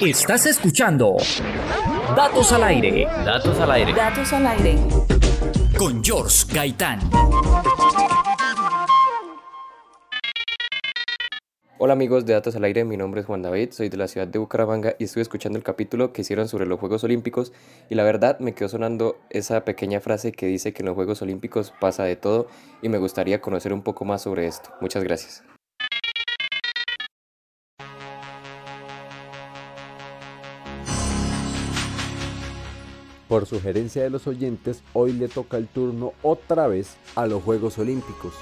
Estás escuchando Datos al aire. Datos al aire. Datos al aire. Con George Gaitán. Hola amigos de Datos al Aire, mi nombre es Juan David, soy de la ciudad de Bucaramanga y estuve escuchando el capítulo que hicieron sobre los Juegos Olímpicos y la verdad me quedó sonando esa pequeña frase que dice que en los Juegos Olímpicos pasa de todo y me gustaría conocer un poco más sobre esto. Muchas gracias. Por sugerencia de los oyentes, hoy le toca el turno otra vez a los Juegos Olímpicos.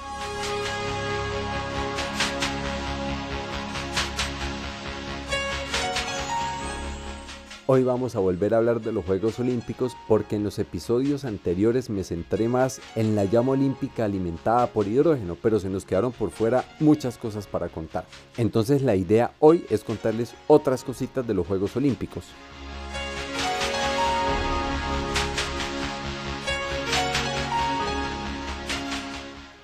Hoy vamos a volver a hablar de los Juegos Olímpicos porque en los episodios anteriores me centré más en la llama olímpica alimentada por hidrógeno, pero se nos quedaron por fuera muchas cosas para contar. Entonces la idea hoy es contarles otras cositas de los Juegos Olímpicos.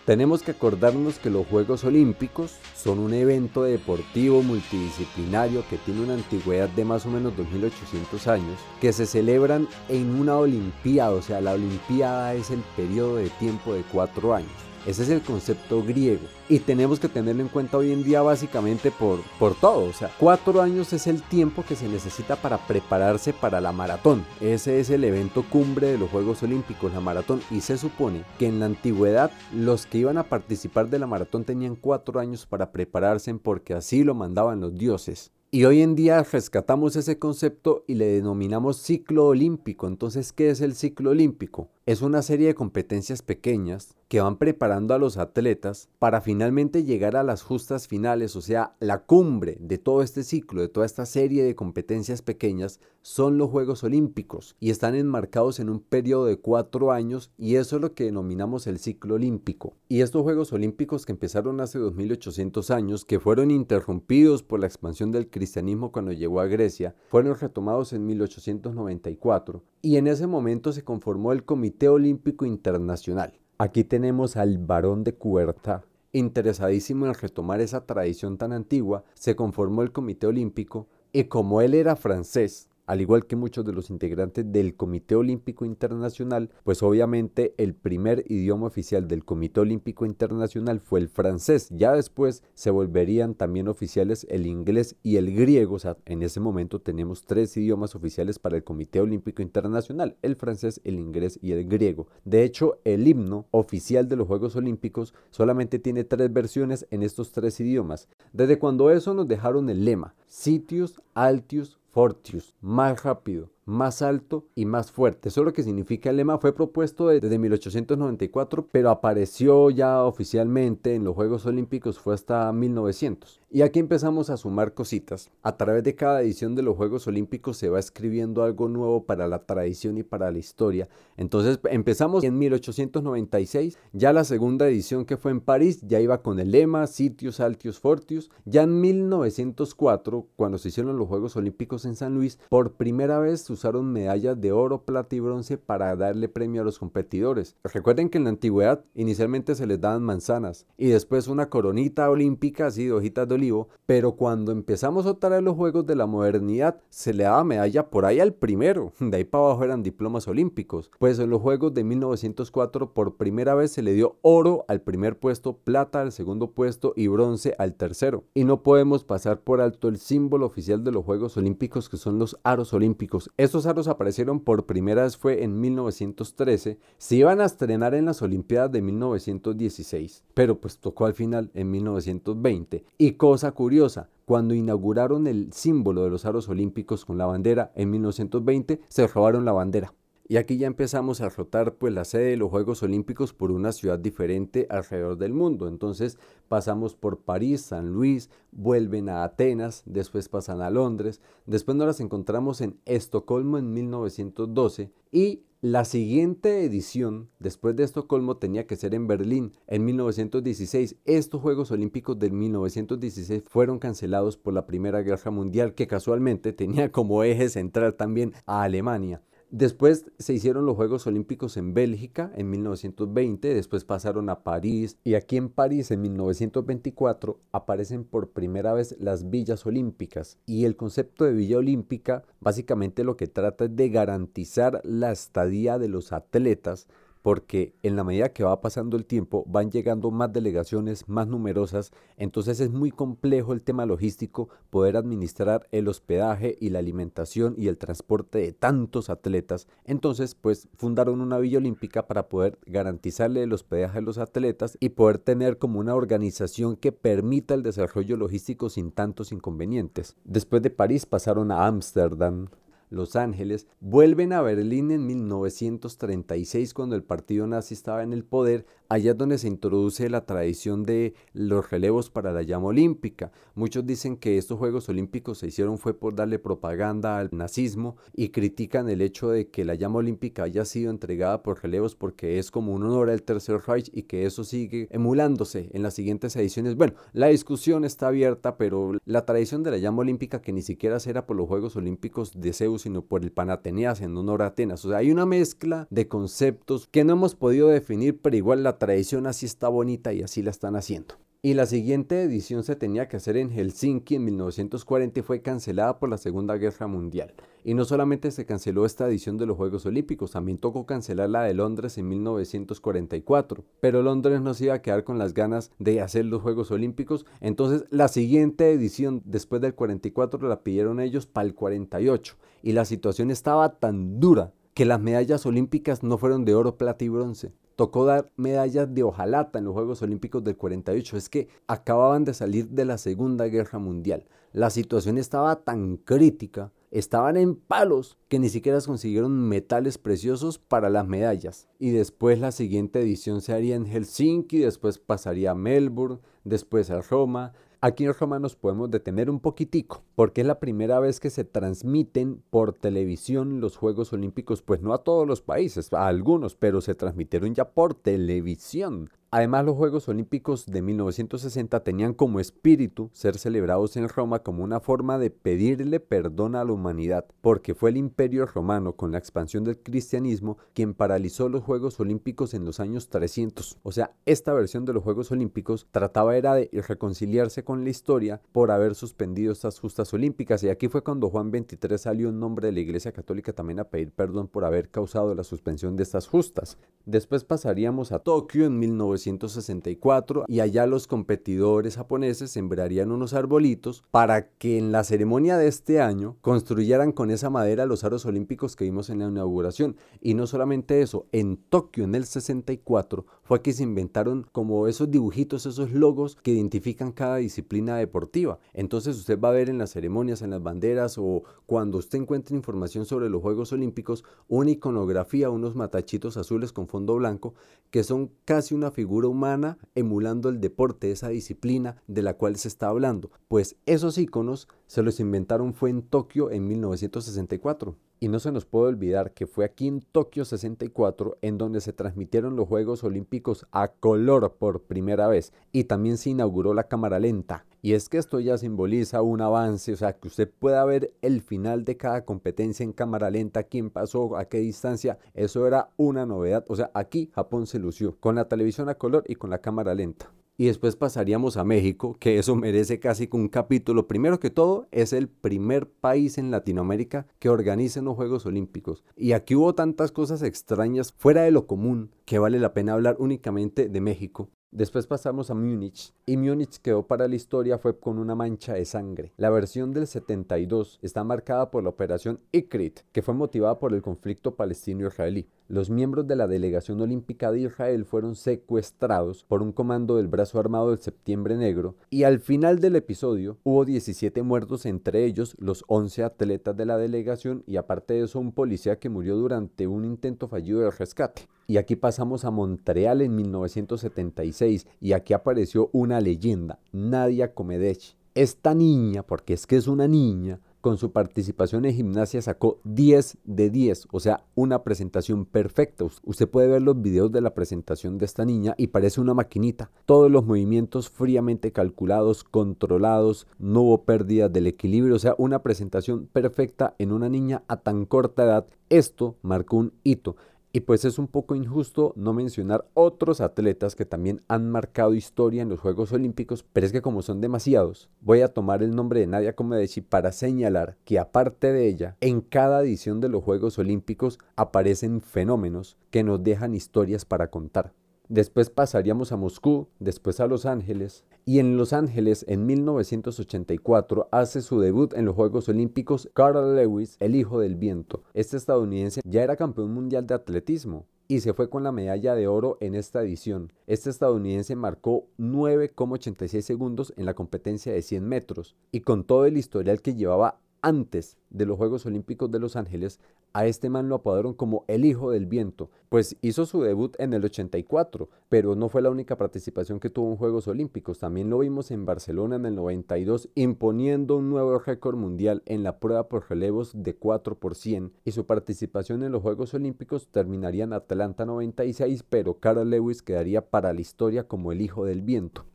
Tenemos que acordarnos que los Juegos Olímpicos son un evento deportivo multidisciplinario que tiene una antigüedad de más o menos 2800 años, que se celebran en una Olimpiada, o sea, la Olimpiada es el periodo de tiempo de cuatro años. Ese es el concepto griego. Y tenemos que tenerlo en cuenta hoy en día básicamente por, por todo. O sea, cuatro años es el tiempo que se necesita para prepararse para la maratón. Ese es el evento cumbre de los Juegos Olímpicos, la maratón. Y se supone que en la antigüedad los que iban a participar de la maratón tenían cuatro años para prepararse porque así lo mandaban los dioses. Y hoy en día rescatamos ese concepto y le denominamos ciclo olímpico. Entonces, ¿qué es el ciclo olímpico? Es una serie de competencias pequeñas que van preparando a los atletas para finalmente llegar a las justas finales, o sea, la cumbre de todo este ciclo, de toda esta serie de competencias pequeñas, son los Juegos Olímpicos y están enmarcados en un periodo de cuatro años y eso es lo que denominamos el ciclo olímpico. Y estos Juegos Olímpicos que empezaron hace 2800 años, que fueron interrumpidos por la expansión del cristianismo cuando llegó a Grecia, fueron retomados en 1894 y en ese momento se conformó el Comité Olímpico Internacional. Aquí tenemos al barón de Cuberta. Interesadísimo en retomar esa tradición tan antigua, se conformó el Comité Olímpico y como él era francés, al igual que muchos de los integrantes del Comité Olímpico Internacional, pues obviamente el primer idioma oficial del Comité Olímpico Internacional fue el francés. Ya después se volverían también oficiales el inglés y el griego. O sea, en ese momento tenemos tres idiomas oficiales para el Comité Olímpico Internacional, el francés, el inglés y el griego. De hecho, el himno oficial de los Juegos Olímpicos solamente tiene tres versiones en estos tres idiomas. Desde cuando eso nos dejaron el lema, sitius, altius, Fortius, más rápido, más alto y más fuerte. Eso es lo que significa el lema. Fue propuesto desde 1894, pero apareció ya oficialmente en los Juegos Olímpicos fue hasta 1900. Y aquí empezamos a sumar cositas. A través de cada edición de los Juegos Olímpicos se va escribiendo algo nuevo para la tradición y para la historia. Entonces empezamos en 1896, ya la segunda edición que fue en París ya iba con el lema Sitius Altius Fortius. Ya en 1904, cuando se hicieron los Juegos Olímpicos en San Luis, por primera vez usaron medallas de oro, plata y bronce para darle premio a los competidores. Recuerden que en la antigüedad inicialmente se les daban manzanas y después una coronita olímpica así de hojitas de olivo, pero cuando empezamos a traer los juegos de la modernidad se le daba medalla por ahí al primero, de ahí para abajo eran diplomas olímpicos. Pues en los juegos de 1904 por primera vez se le dio oro al primer puesto, plata al segundo puesto y bronce al tercero. Y no podemos pasar por alto el símbolo oficial de los Juegos Olímpicos que son los aros olímpicos. Estos aros aparecieron por primera vez fue en 1913, se iban a estrenar en las Olimpiadas de 1916, pero pues tocó al final en 1920. Y cosa curiosa, cuando inauguraron el símbolo de los aros olímpicos con la bandera en 1920, se robaron la bandera. Y aquí ya empezamos a rotar pues la sede de los Juegos Olímpicos por una ciudad diferente alrededor del mundo. Entonces pasamos por París, San Luis, vuelven a Atenas, después pasan a Londres, después nos las encontramos en Estocolmo en 1912 y la siguiente edición después de Estocolmo tenía que ser en Berlín en 1916. Estos Juegos Olímpicos del 1916 fueron cancelados por la Primera Guerra Mundial que casualmente tenía como eje central también a Alemania. Después se hicieron los Juegos Olímpicos en Bélgica en 1920, después pasaron a París y aquí en París en 1924 aparecen por primera vez las villas olímpicas. Y el concepto de villa olímpica básicamente lo que trata es de garantizar la estadía de los atletas porque en la medida que va pasando el tiempo van llegando más delegaciones más numerosas, entonces es muy complejo el tema logístico poder administrar el hospedaje y la alimentación y el transporte de tantos atletas. Entonces, pues fundaron una villa olímpica para poder garantizarle el hospedaje a los atletas y poder tener como una organización que permita el desarrollo logístico sin tantos inconvenientes. Después de París pasaron a Ámsterdam, los Ángeles, vuelven a Berlín en 1936 cuando el partido nazi estaba en el poder, allá es donde se introduce la tradición de los relevos para la llama olímpica. Muchos dicen que estos Juegos Olímpicos se hicieron fue por darle propaganda al nazismo y critican el hecho de que la llama olímpica haya sido entregada por relevos porque es como un honor al Tercer Reich y que eso sigue emulándose en las siguientes ediciones. Bueno, la discusión está abierta, pero la tradición de la llama olímpica que ni siquiera será por los Juegos Olímpicos de Zeus sino por el Panateneas en honor a Atenas. O sea, hay una mezcla de conceptos que no hemos podido definir, pero igual la tradición así está bonita y así la están haciendo y la siguiente edición se tenía que hacer en Helsinki en 1940 y fue cancelada por la Segunda Guerra Mundial. Y no solamente se canceló esta edición de los Juegos Olímpicos, también tocó cancelar la de Londres en 1944. Pero Londres no se iba a quedar con las ganas de hacer los Juegos Olímpicos, entonces la siguiente edición después del 44 la pidieron ellos para el 48 y la situación estaba tan dura que las medallas olímpicas no fueron de oro, plata y bronce tocó dar medallas de hojalata en los Juegos Olímpicos del 48. Es que acababan de salir de la Segunda Guerra Mundial. La situación estaba tan crítica, estaban en palos, que ni siquiera consiguieron metales preciosos para las medallas. Y después la siguiente edición se haría en Helsinki, después pasaría a Melbourne, después a Roma, Aquí en Roma nos podemos detener un poquitico, porque es la primera vez que se transmiten por televisión los Juegos Olímpicos, pues no a todos los países, a algunos, pero se transmitieron ya por televisión. Además, los Juegos Olímpicos de 1960 tenían como espíritu ser celebrados en Roma como una forma de pedirle perdón a la humanidad, porque fue el imperio romano con la expansión del cristianismo quien paralizó los Juegos Olímpicos en los años 300. O sea, esta versión de los Juegos Olímpicos trataba era de reconciliarse con la historia por haber suspendido estas justas olímpicas y aquí fue cuando Juan 23 salió en nombre de la Iglesia Católica también a pedir perdón por haber causado la suspensión de estas justas. Después pasaríamos a Tokio en 1900 1964 y allá los competidores japoneses sembrarían unos arbolitos para que en la ceremonia de este año construyeran con esa madera los aros olímpicos que vimos en la inauguración. Y no solamente eso, en Tokio en el 64 fue que se inventaron como esos dibujitos, esos logos que identifican cada disciplina deportiva. Entonces usted va a ver en las ceremonias, en las banderas o cuando usted encuentre información sobre los Juegos Olímpicos, una iconografía, unos matachitos azules con fondo blanco que son casi una figura humana emulando el deporte, esa disciplina de la cual se está hablando. Pues esos iconos se los inventaron fue en Tokio en 1964. Y no se nos puede olvidar que fue aquí en Tokio 64 en donde se transmitieron los Juegos Olímpicos a color por primera vez y también se inauguró la cámara lenta. Y es que esto ya simboliza un avance, o sea, que usted pueda ver el final de cada competencia en cámara lenta, quién pasó, a qué distancia, eso era una novedad. O sea, aquí Japón se lució con la televisión a color y con la cámara lenta y después pasaríamos a México, que eso merece casi un capítulo. Primero que todo, es el primer país en Latinoamérica que organiza los Juegos Olímpicos. Y aquí hubo tantas cosas extrañas fuera de lo común que vale la pena hablar únicamente de México. Después pasamos a Múnich y Múnich quedó para la historia fue con una mancha de sangre. La versión del 72 está marcada por la operación Ikrit, que fue motivada por el conflicto palestino-israelí. Los miembros de la delegación olímpica de Israel fueron secuestrados por un comando del brazo armado del Septiembre Negro y al final del episodio hubo 17 muertos, entre ellos los 11 atletas de la delegación y aparte de eso un policía que murió durante un intento fallido de rescate. Y aquí pasamos a Montreal en 1976 y aquí apareció una leyenda, Nadia Comaneci. Esta niña, porque es que es una niña, con su participación en gimnasia sacó 10 de 10, o sea, una presentación perfecta. Usted puede ver los videos de la presentación de esta niña y parece una maquinita. Todos los movimientos fríamente calculados, controlados, no hubo pérdida del equilibrio, o sea, una presentación perfecta en una niña a tan corta edad. Esto marcó un hito. Y pues es un poco injusto no mencionar otros atletas que también han marcado historia en los Juegos Olímpicos, pero es que como son demasiados, voy a tomar el nombre de Nadia Comaneci para señalar que aparte de ella, en cada edición de los Juegos Olímpicos aparecen fenómenos que nos dejan historias para contar. Después pasaríamos a Moscú, después a Los Ángeles, y en Los Ángeles en 1984 hace su debut en los Juegos Olímpicos Carl Lewis, el hijo del viento. Este estadounidense ya era campeón mundial de atletismo y se fue con la medalla de oro en esta edición. Este estadounidense marcó 9,86 segundos en la competencia de 100 metros y con todo el historial que llevaba antes de los Juegos Olímpicos de Los Ángeles, a este man lo apodaron como el Hijo del Viento, pues hizo su debut en el 84, pero no fue la única participación que tuvo en Juegos Olímpicos, también lo vimos en Barcelona en el 92 imponiendo un nuevo récord mundial en la prueba por relevos de 4 por 100 y su participación en los Juegos Olímpicos terminaría en Atlanta 96, pero Carl Lewis quedaría para la historia como el Hijo del Viento.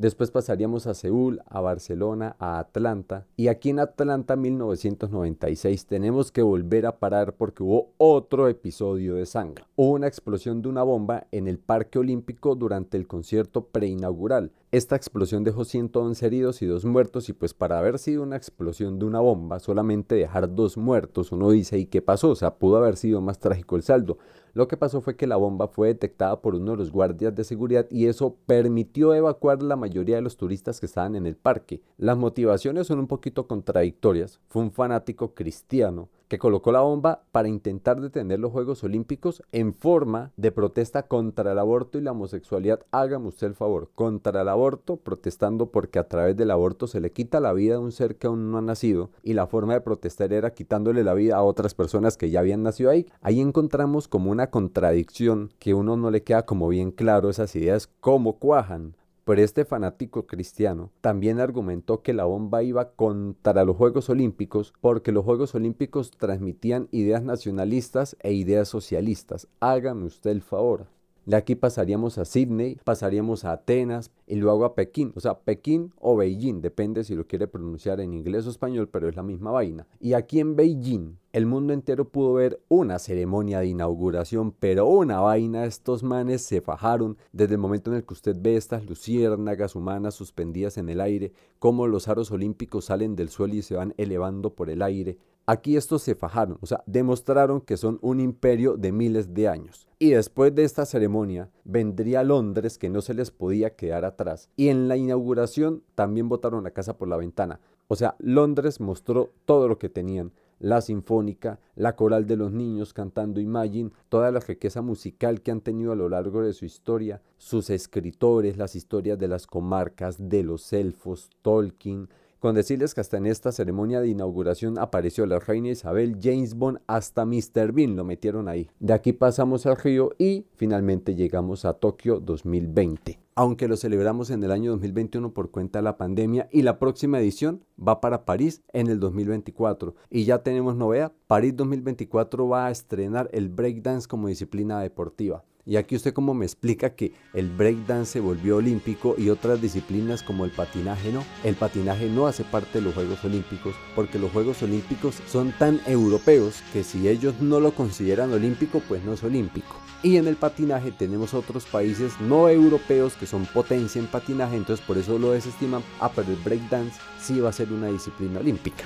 Después pasaríamos a Seúl, a Barcelona, a Atlanta. Y aquí en Atlanta 1996 tenemos que volver a parar porque hubo otro episodio de sangre. Hubo una explosión de una bomba en el Parque Olímpico durante el concierto preinaugural. Esta explosión dejó 111 heridos y dos muertos y pues para haber sido una explosión de una bomba, solamente dejar dos muertos, uno dice, ¿y qué pasó? O sea, pudo haber sido más trágico el saldo. Lo que pasó fue que la bomba fue detectada por uno de los guardias de seguridad y eso permitió evacuar la mayoría de los turistas que estaban en el parque. Las motivaciones son un poquito contradictorias. Fue un fanático cristiano que colocó la bomba para intentar detener los Juegos Olímpicos en forma de protesta contra el aborto y la homosexualidad. Hágame usted el favor, contra el aborto, protestando porque a través del aborto se le quita la vida a un ser que aún no ha nacido y la forma de protestar era quitándole la vida a otras personas que ya habían nacido ahí. Ahí encontramos como una contradicción que uno no le queda como bien claro esas ideas cómo cuajan. Pero este fanático cristiano también argumentó que la bomba iba contra los Juegos Olímpicos porque los Juegos Olímpicos transmitían ideas nacionalistas e ideas socialistas. Hágame usted el favor. De aquí pasaríamos a Sydney, pasaríamos a Atenas y luego a Pekín. O sea, Pekín o Beijing, depende si lo quiere pronunciar en inglés o español, pero es la misma vaina. Y aquí en Beijing, el mundo entero pudo ver una ceremonia de inauguración, pero una vaina, estos manes se fajaron desde el momento en el que usted ve estas luciérnagas humanas suspendidas en el aire, cómo los aros olímpicos salen del suelo y se van elevando por el aire. Aquí estos se fajaron, o sea, demostraron que son un imperio de miles de años. Y después de esta ceremonia vendría Londres que no se les podía quedar atrás. Y en la inauguración también botaron la casa por la ventana. O sea, Londres mostró todo lo que tenían. La sinfónica, la coral de los niños cantando Imagine, toda la riqueza musical que han tenido a lo largo de su historia, sus escritores, las historias de las comarcas, de los elfos, Tolkien, con decirles que hasta en esta ceremonia de inauguración apareció la reina Isabel, James Bond, hasta Mr. Bean lo metieron ahí. De aquí pasamos al río y finalmente llegamos a Tokio 2020. Aunque lo celebramos en el año 2021 por cuenta de la pandemia y la próxima edición va para París en el 2024. Y ya tenemos novedad, París 2024 va a estrenar el breakdance como disciplina deportiva. Y aquí usted como me explica que el breakdance se volvió olímpico y otras disciplinas como el patinaje no. El patinaje no hace parte de los Juegos Olímpicos porque los Juegos Olímpicos son tan europeos que si ellos no lo consideran olímpico pues no es olímpico. Y en el patinaje tenemos otros países no europeos que son potencia en patinaje, entonces por eso lo desestiman. Ah, pero el breakdance sí va a ser una disciplina olímpica.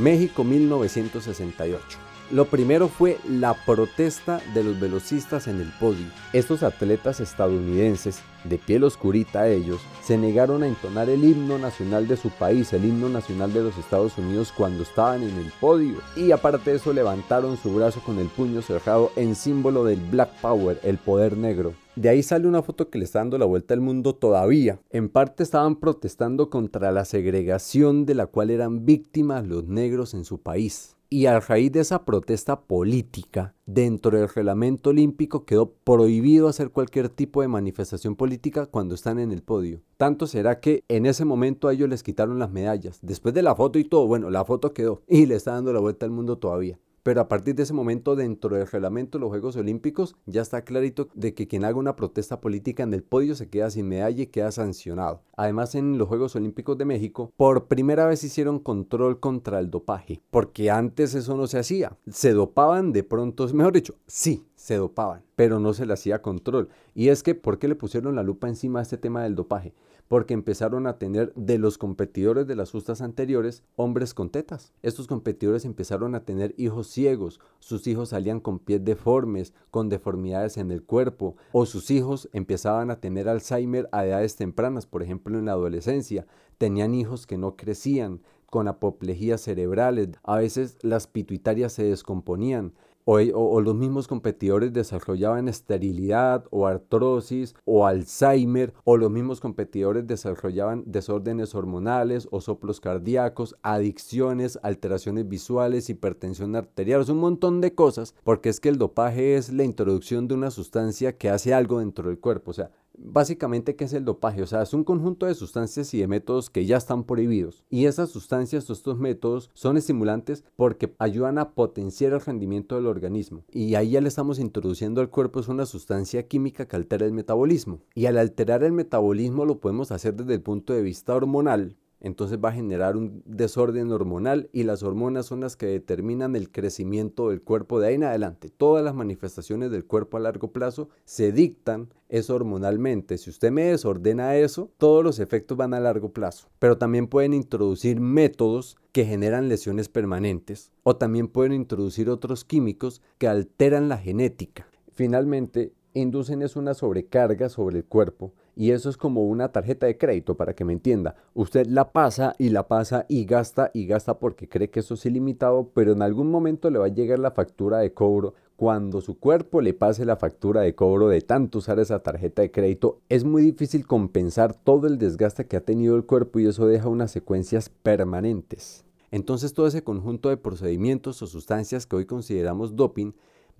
México 1968. Lo primero fue la protesta de los velocistas en el podio. Estos atletas estadounidenses, de piel oscurita ellos, se negaron a entonar el himno nacional de su país, el himno nacional de los Estados Unidos cuando estaban en el podio. Y aparte de eso levantaron su brazo con el puño cerrado en símbolo del Black Power, el poder negro. De ahí sale una foto que le está dando la vuelta al mundo todavía. En parte estaban protestando contra la segregación de la cual eran víctimas los negros en su país. Y a raíz de esa protesta política, dentro del reglamento olímpico quedó prohibido hacer cualquier tipo de manifestación política cuando están en el podio. Tanto será que en ese momento a ellos les quitaron las medallas. Después de la foto y todo, bueno, la foto quedó y le está dando la vuelta al mundo todavía pero a partir de ese momento dentro del reglamento de los Juegos Olímpicos ya está clarito de que quien haga una protesta política en el podio se queda sin medalla y queda sancionado. Además en los Juegos Olímpicos de México por primera vez hicieron control contra el dopaje, porque antes eso no se hacía. Se dopaban de pronto, mejor dicho, sí, se dopaban, pero no se le hacía control. Y es que, ¿por qué le pusieron la lupa encima a este tema del dopaje? Porque empezaron a tener de los competidores de las justas anteriores hombres con tetas. Estos competidores empezaron a tener hijos ciegos, sus hijos salían con pies deformes, con deformidades en el cuerpo, o sus hijos empezaban a tener Alzheimer a edades tempranas, por ejemplo en la adolescencia, tenían hijos que no crecían, con apoplejías cerebrales, a veces las pituitarias se descomponían, o, los mismos competidores desarrollaban esterilidad o artrosis o Alzheimer o los mismos competidores desarrollaban desórdenes hormonales o soplos cardíacos, adicciones, alteraciones visuales, hipertensión arterial, un montón de cosas, porque es que el dopaje es la introducción de una sustancia que hace algo dentro del cuerpo, o sea, básicamente qué es el dopaje, o sea, es un conjunto de sustancias y de métodos que ya están prohibidos. Y esas sustancias o estos métodos son estimulantes porque ayudan a potenciar el rendimiento del organismo. Y ahí ya le estamos introduciendo al cuerpo es una sustancia química que altera el metabolismo. Y al alterar el metabolismo lo podemos hacer desde el punto de vista hormonal, entonces va a generar un desorden hormonal y las hormonas son las que determinan el crecimiento del cuerpo de ahí en adelante. Todas las manifestaciones del cuerpo a largo plazo se dictan eso hormonalmente. Si usted me desordena eso, todos los efectos van a largo plazo. Pero también pueden introducir métodos que generan lesiones permanentes o también pueden introducir otros químicos que alteran la genética. Finalmente, inducen una sobrecarga sobre el cuerpo y eso es como una tarjeta de crédito para que me entienda. Usted la pasa y la pasa y gasta y gasta porque cree que eso es ilimitado, pero en algún momento le va a llegar la factura de cobro. Cuando su cuerpo le pase la factura de cobro de tanto usar esa tarjeta de crédito, es muy difícil compensar todo el desgaste que ha tenido el cuerpo y eso deja unas secuencias permanentes. Entonces todo ese conjunto de procedimientos o sustancias que hoy consideramos doping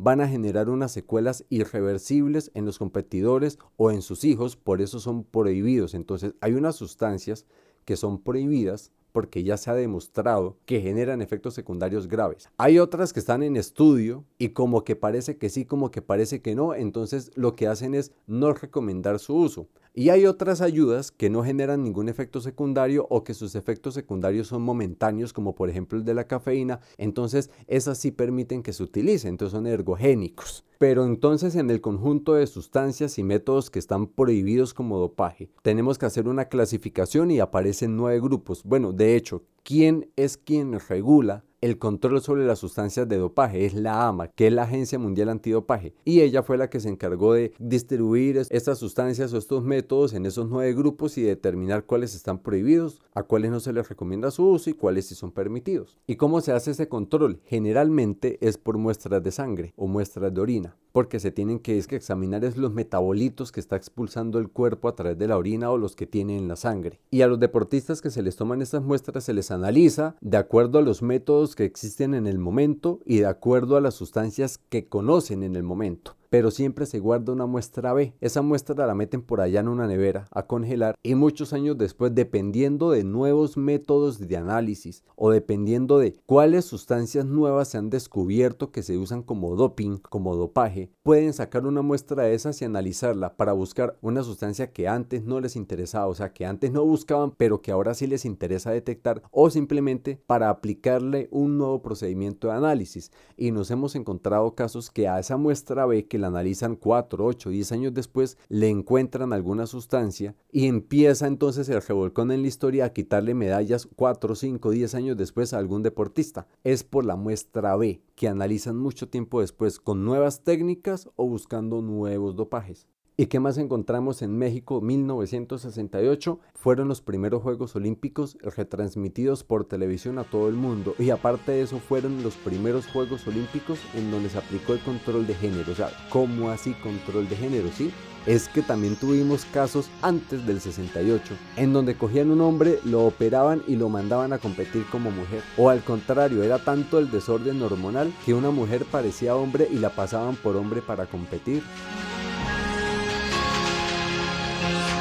van a generar unas secuelas irreversibles en los competidores o en sus hijos, por eso son prohibidos. Entonces hay unas sustancias que son prohibidas porque ya se ha demostrado que generan efectos secundarios graves. Hay otras que están en estudio y como que parece que sí, como que parece que no, entonces lo que hacen es no recomendar su uso. Y hay otras ayudas que no generan ningún efecto secundario o que sus efectos secundarios son momentáneos, como por ejemplo el de la cafeína, entonces esas sí permiten que se utilicen, entonces son ergogénicos. Pero entonces en el conjunto de sustancias y métodos que están prohibidos como dopaje, tenemos que hacer una clasificación y aparecen nueve grupos. Bueno, de hecho, ¿quién es quien regula el control sobre las sustancias de dopaje es la AMA, que es la Agencia Mundial Antidopaje, y ella fue la que se encargó de distribuir estas sustancias o estos métodos en esos nueve grupos y determinar cuáles están prohibidos, a cuáles no se les recomienda su uso y cuáles sí son permitidos. ¿Y cómo se hace ese control? Generalmente es por muestras de sangre o muestras de orina porque se tienen que, examinar es los metabolitos que está expulsando el cuerpo a través de la orina o los que tienen en la sangre. Y a los deportistas que se les toman estas muestras se les analiza de acuerdo a los métodos que existen en el momento y de acuerdo a las sustancias que conocen en el momento pero siempre se guarda una muestra B. Esa muestra la meten por allá en una nevera a congelar y muchos años después, dependiendo de nuevos métodos de análisis o dependiendo de cuáles sustancias nuevas se han descubierto que se usan como doping, como dopaje, pueden sacar una muestra de esas y analizarla para buscar una sustancia que antes no les interesaba, o sea, que antes no buscaban, pero que ahora sí les interesa detectar o simplemente para aplicarle un nuevo procedimiento de análisis. Y nos hemos encontrado casos que a esa muestra B que la analizan 4, 8, 10 años después, le encuentran alguna sustancia y empieza entonces el revolcón en la historia a quitarle medallas 4, 5, 10 años después a algún deportista. Es por la muestra B, que analizan mucho tiempo después con nuevas técnicas o buscando nuevos dopajes. ¿Y qué más encontramos en México 1968? Fueron los primeros Juegos Olímpicos retransmitidos por televisión a todo el mundo. Y aparte de eso, fueron los primeros Juegos Olímpicos en donde se aplicó el control de género. O sea, ¿cómo así control de género? ¿Sí? es que también tuvimos casos antes del 68, en donde cogían un hombre, lo operaban y lo mandaban a competir como mujer. O al contrario, era tanto el desorden hormonal que una mujer parecía hombre y la pasaban por hombre para competir. Yeah.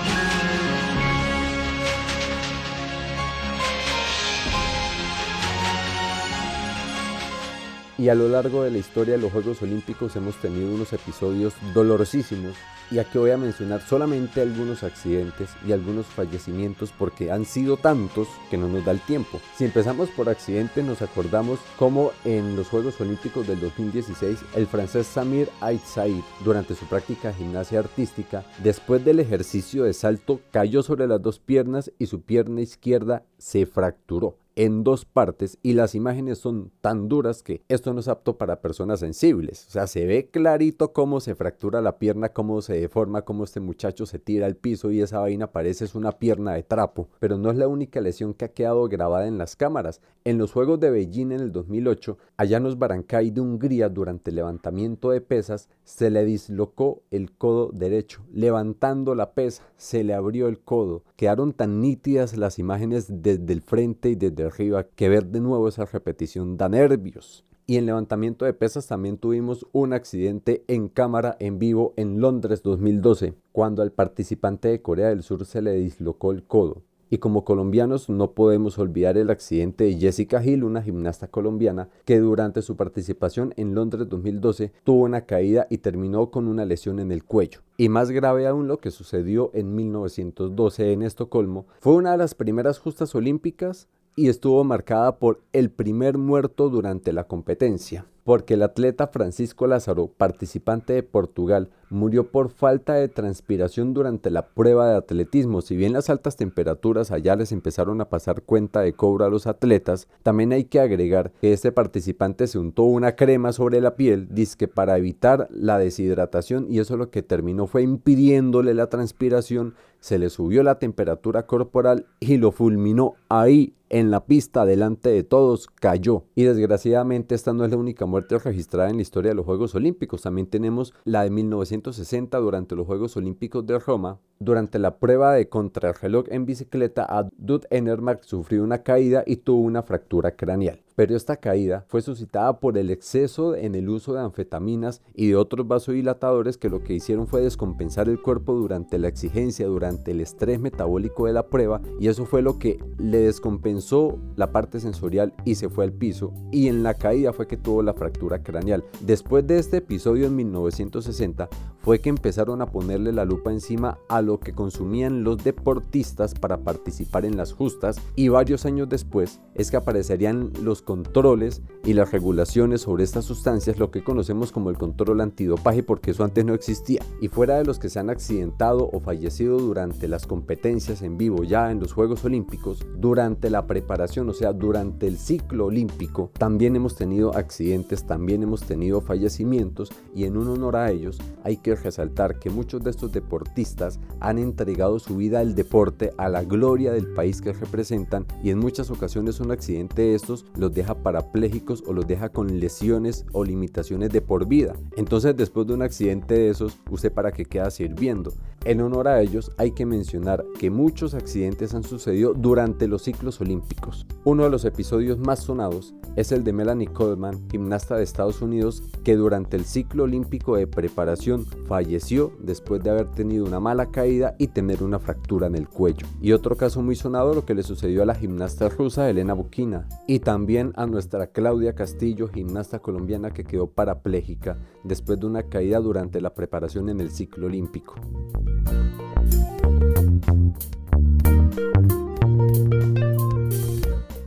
Y a lo largo de la historia de los Juegos Olímpicos hemos tenido unos episodios dolorosísimos y aquí voy a mencionar solamente algunos accidentes y algunos fallecimientos porque han sido tantos que no nos da el tiempo. Si empezamos por accidentes nos acordamos como en los Juegos Olímpicos del 2016 el francés Samir Ait Said durante su práctica de gimnasia artística después del ejercicio de salto cayó sobre las dos piernas y su pierna izquierda se fracturó en dos partes y las imágenes son tan duras que esto no es apto para personas sensibles. O sea, se ve clarito cómo se fractura la pierna, cómo se deforma, cómo este muchacho se tira al piso y esa vaina parece es una pierna de trapo. Pero no es la única lesión que ha quedado grabada en las cámaras. En los Juegos de Beijing en el 2008, allá en los Barancay de Hungría, durante el levantamiento de pesas, se le dislocó el codo derecho. Levantando la pesa, se le abrió el codo. Quedaron tan nítidas las imágenes desde el frente y desde que ver de nuevo esa repetición da nervios. Y en levantamiento de pesas también tuvimos un accidente en cámara en vivo en Londres 2012, cuando al participante de Corea del Sur se le dislocó el codo. Y como colombianos no podemos olvidar el accidente de Jessica Hill, una gimnasta colombiana que durante su participación en Londres 2012 tuvo una caída y terminó con una lesión en el cuello. Y más grave aún lo que sucedió en 1912 en Estocolmo, fue una de las primeras justas olímpicas y estuvo marcada por el primer muerto durante la competencia, porque el atleta Francisco Lázaro, participante de Portugal, murió por falta de transpiración durante la prueba de atletismo. Si bien las altas temperaturas allá les empezaron a pasar cuenta de cobro a los atletas, también hay que agregar que este participante se untó una crema sobre la piel, disque para evitar la deshidratación y eso lo que terminó fue impidiéndole la transpiración, se le subió la temperatura corporal y lo fulminó ahí en la pista delante de todos cayó. Y desgraciadamente esta no es la única muerte registrada en la historia de los Juegos Olímpicos. También tenemos la de 1960 durante los Juegos Olímpicos de Roma. Durante la prueba de contrarreloj en bicicleta, Adud Enermark sufrió una caída y tuvo una fractura craneal pero esta caída fue suscitada por el exceso en el uso de anfetaminas y de otros vasodilatadores que lo que hicieron fue descompensar el cuerpo durante la exigencia, durante el estrés metabólico de la prueba y eso fue lo que le descompensó la parte sensorial y se fue al piso y en la caída fue que tuvo la fractura craneal. Después de este episodio en 1960 fue que empezaron a ponerle la lupa encima a lo que consumían los deportistas para participar en las justas y varios años después es que aparecerían los controles y las regulaciones sobre estas sustancias, lo que conocemos como el control antidopaje, porque eso antes no existía. Y fuera de los que se han accidentado o fallecido durante las competencias en vivo ya en los Juegos Olímpicos, durante la preparación, o sea, durante el ciclo olímpico, también hemos tenido accidentes, también hemos tenido fallecimientos y en un honor a ellos hay que resaltar que muchos de estos deportistas han entregado su vida al deporte, a la gloria del país que representan y en muchas ocasiones un accidente de estos los deja parapléjicos o los deja con lesiones o limitaciones de por vida. Entonces después de un accidente de esos, usted para qué queda sirviendo. En honor a ellos hay que mencionar que muchos accidentes han sucedido durante los ciclos olímpicos. Uno de los episodios más sonados es el de Melanie Coleman, gimnasta de Estados Unidos, que durante el ciclo olímpico de preparación falleció después de haber tenido una mala caída y tener una fractura en el cuello. Y otro caso muy sonado lo que le sucedió a la gimnasta rusa Elena Bukina y también a nuestra Claudia Castillo, gimnasta colombiana que quedó parapléjica después de una caída durante la preparación en el ciclo olímpico.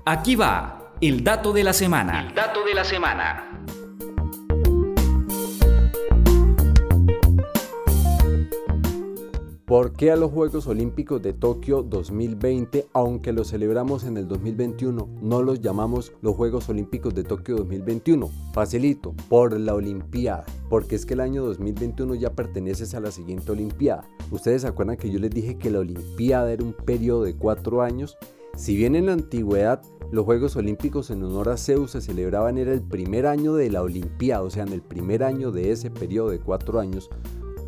Aquí va el dato de la semana. El dato de la semana. ¿Por qué a los Juegos Olímpicos de Tokio 2020, aunque los celebramos en el 2021, no los llamamos los Juegos Olímpicos de Tokio 2021? Facilito, por la Olimpiada, porque es que el año 2021 ya pertenece a la siguiente Olimpiada. Ustedes se acuerdan que yo les dije que la Olimpiada era un periodo de cuatro años. Si bien en la antigüedad los Juegos Olímpicos en honor a Zeus se celebraban era el primer año de la Olimpiada, o sea, en el primer año de ese periodo de cuatro años,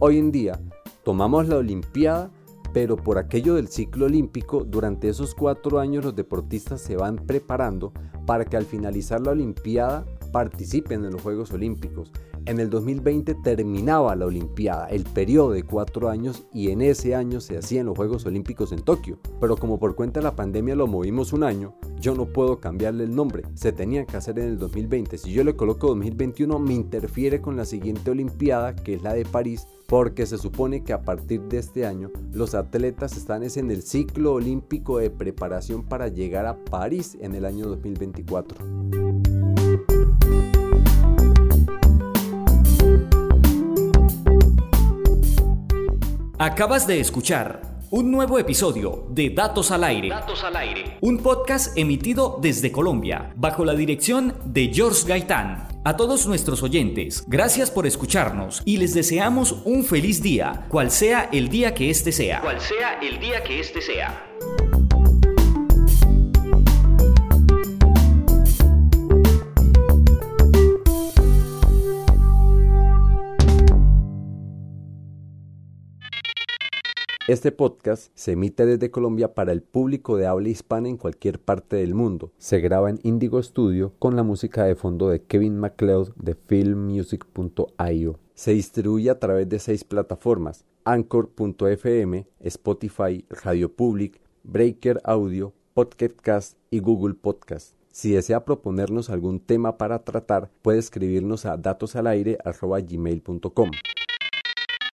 hoy en día tomamos la Olimpiada, pero por aquello del ciclo olímpico, durante esos cuatro años los deportistas se van preparando para que al finalizar la Olimpiada participen en los Juegos Olímpicos. En el 2020 terminaba la Olimpiada, el periodo de cuatro años, y en ese año se hacían los Juegos Olímpicos en Tokio. Pero como por cuenta de la pandemia lo movimos un año, yo no puedo cambiarle el nombre. Se tenía que hacer en el 2020. Si yo le coloco 2021, me interfiere con la siguiente Olimpiada, que es la de París, porque se supone que a partir de este año los atletas están en el ciclo olímpico de preparación para llegar a París en el año 2024. Acabas de escuchar un nuevo episodio de Datos al Aire. Datos al Aire. Un podcast emitido desde Colombia, bajo la dirección de George Gaitán. A todos nuestros oyentes, gracias por escucharnos y les deseamos un feliz día, cual sea el día que este sea. Cual sea el día que este sea. Este podcast se emite desde Colombia para el público de habla hispana en cualquier parte del mundo. Se graba en Indigo Studio con la música de fondo de Kevin MacLeod de filmmusic.io. Se distribuye a través de seis plataformas: Anchor.fm, Spotify, Radio Public, Breaker Audio, Podcast y Google Podcast. Si desea proponernos algún tema para tratar, puede escribirnos a datosalaire.gmail.com.